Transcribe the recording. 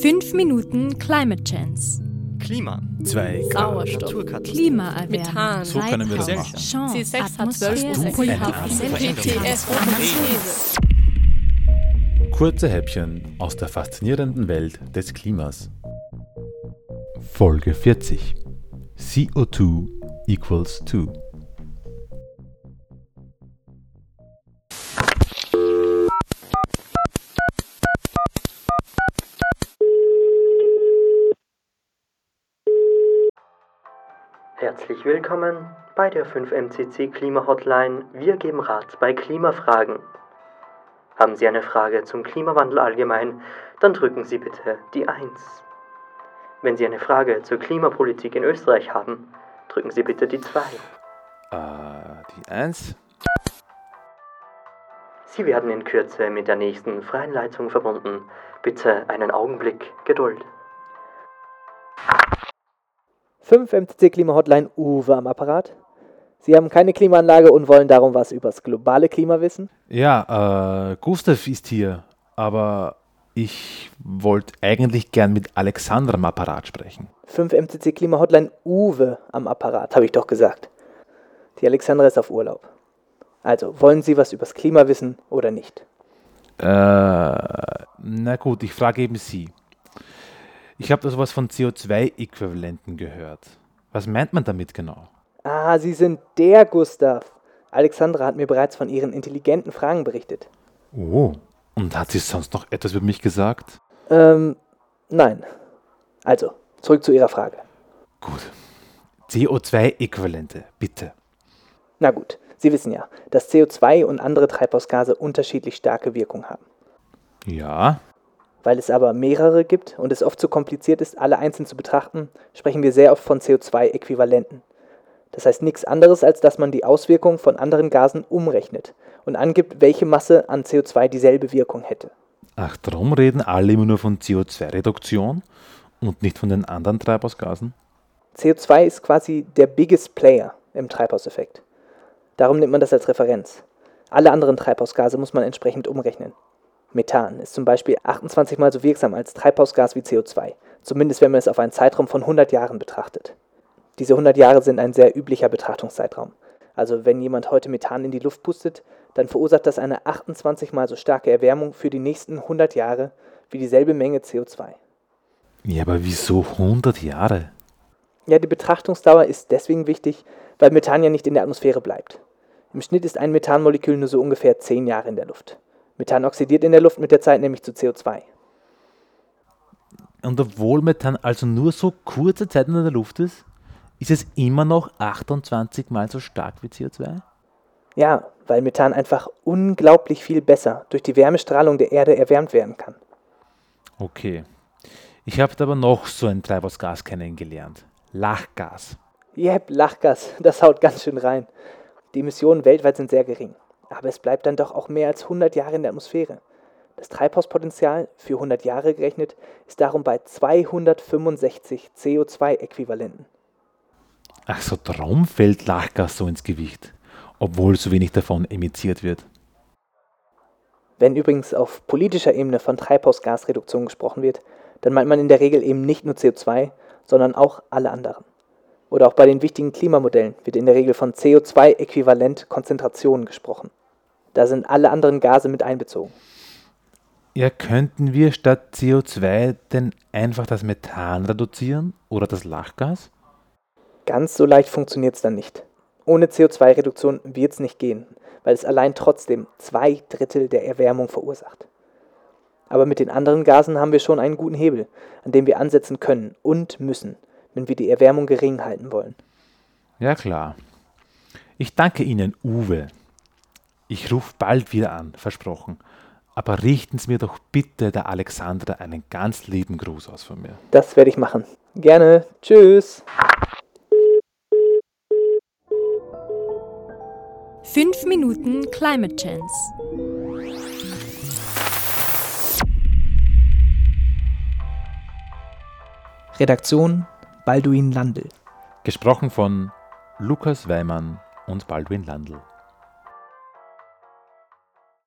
5 Minuten Climate Chance. Klima. 2 Sauerstoff. Naturkatastrophen. Klimaerwärmung. Methan. So können wir das machen. Chance, C6 hat 12 Atmosphäre, Prozent. Kohlenstoff, GTS Transformation. Kurze Häppchen aus der faszinierenden Welt des Klimas. Folge 40. CO2 equals 2. Herzlich willkommen bei der 5MCC Klima Hotline. Wir geben Rat bei Klimafragen. Haben Sie eine Frage zum Klimawandel allgemein, dann drücken Sie bitte die 1. Wenn Sie eine Frage zur Klimapolitik in Österreich haben, drücken Sie bitte die 2. Äh, die 1. Sie werden in Kürze mit der nächsten freien Leitung verbunden. Bitte einen Augenblick Geduld. 5 MCC Klima Hotline Uwe am Apparat. Sie haben keine Klimaanlage und wollen darum was übers globale Klima wissen? Ja, äh, Gustav ist hier, aber ich wollte eigentlich gern mit Alexandra am Apparat sprechen. 5 MCC Klima Hotline Uwe am Apparat, habe ich doch gesagt. Die Alexandra ist auf Urlaub. Also, wollen Sie was übers Klima wissen oder nicht? Äh, na gut, ich frage eben Sie. Ich habe da sowas von CO2-Äquivalenten gehört. Was meint man damit genau? Ah, Sie sind der Gustav. Alexandra hat mir bereits von Ihren intelligenten Fragen berichtet. Oh, und hat sie sonst noch etwas über mich gesagt? Ähm, nein. Also, zurück zu Ihrer Frage. Gut. CO2-Äquivalente, bitte. Na gut, Sie wissen ja, dass CO2 und andere Treibhausgase unterschiedlich starke Wirkung haben. Ja, Weil es aber mehrere gibt und es oft zu kompliziert ist, alle einzeln zu betrachten, sprechen wir sehr oft von CO2-Äquivalenten. Das heißt nichts anderes, als dass man die Auswirkungen von anderen Gasen umrechnet und angibt, welche Masse an CO2 dieselbe Wirkung hätte. ach, darum reden alle immer nur von CO2-Reduktion und nicht von den anderen Treibhausgasen? CO2 ist quasi der biggest player im Treibhauseffekt. Darum nimmt man das als Referenz. Alle anderen Treibhausgase muss man entsprechend umrechnen. Methan ist zum Beispiel 28 mal so wirksam als Treibhausgas wie CO2, zumindest wenn man es auf einen Zeitraum von 100 Jahren betrachtet. Diese 100 Jahre sind ein sehr üblicher Betrachtungszeitraum. Also wenn jemand heute Methan in die Luft pustet, dann verursacht das eine 28 mal so starke Erwärmung für die nächsten 100 Jahre wie dieselbe Menge CO2. Ja, aber wieso 100 Jahre? Ja, die Betrachtungsdauer ist deswegen wichtig, weil Methan ja nicht in der Atmosphäre bleibt. Im Schnitt ist ein Methanmolekül nur so ungefähr 10 Jahre in der Luft. Methan oxidiert in der Luft mit der Zeit nämlich zu CO2. Und obwohl Methan also nur so kurze Zeit in der Luft ist, ist es immer noch 28 mal so stark wie CO2? Ja, weil Methan einfach unglaublich viel besser durch die Wärmestrahlung der Erde erwärmt werden kann. Okay. Ich habe aber noch so ein Treibhausgas kennengelernt. Lachgas. Jep, Lachgas, das haut ganz schön rein. Die Emissionen weltweit sind sehr gering. Aber es bleibt dann doch auch mehr als 100 Jahre in der Atmosphäre. Das Treibhauspotenzial für 100 Jahre gerechnet ist darum bei 265 CO2-Äquivalenten. Ach so, darum fällt Lachgas so ins Gewicht, obwohl so wenig davon emittiert wird. Wenn übrigens auf politischer Ebene von Treibhausgasreduktion gesprochen wird, dann meint man in der Regel eben nicht nur CO2, sondern auch alle anderen. Oder auch bei den wichtigen Klimamodellen wird in der Regel von CO2-Äquivalent-Konzentrationen gesprochen. Da sind alle anderen Gase mit einbezogen. Ja, könnten wir statt CO2 denn einfach das Methan reduzieren oder das Lachgas? Ganz so leicht funktioniert es dann nicht. Ohne CO2-Reduktion wird es nicht gehen, weil es allein trotzdem zwei Drittel der Erwärmung verursacht. Aber mit den anderen Gasen haben wir schon einen guten Hebel, an dem wir ansetzen können und müssen, wenn wir die Erwärmung gering halten wollen. Ja, klar. Ich danke Ihnen, Uwe. Ich rufe bald wieder an, versprochen. Aber richten Sie mir doch bitte der Alexandra einen ganz lieben Gruß aus von mir. Das werde ich machen. Gerne. Tschüss. 5 Minuten Climate Chance. Redaktion Balduin Landl. Gesprochen von Lukas Weimann und Baldwin Landl.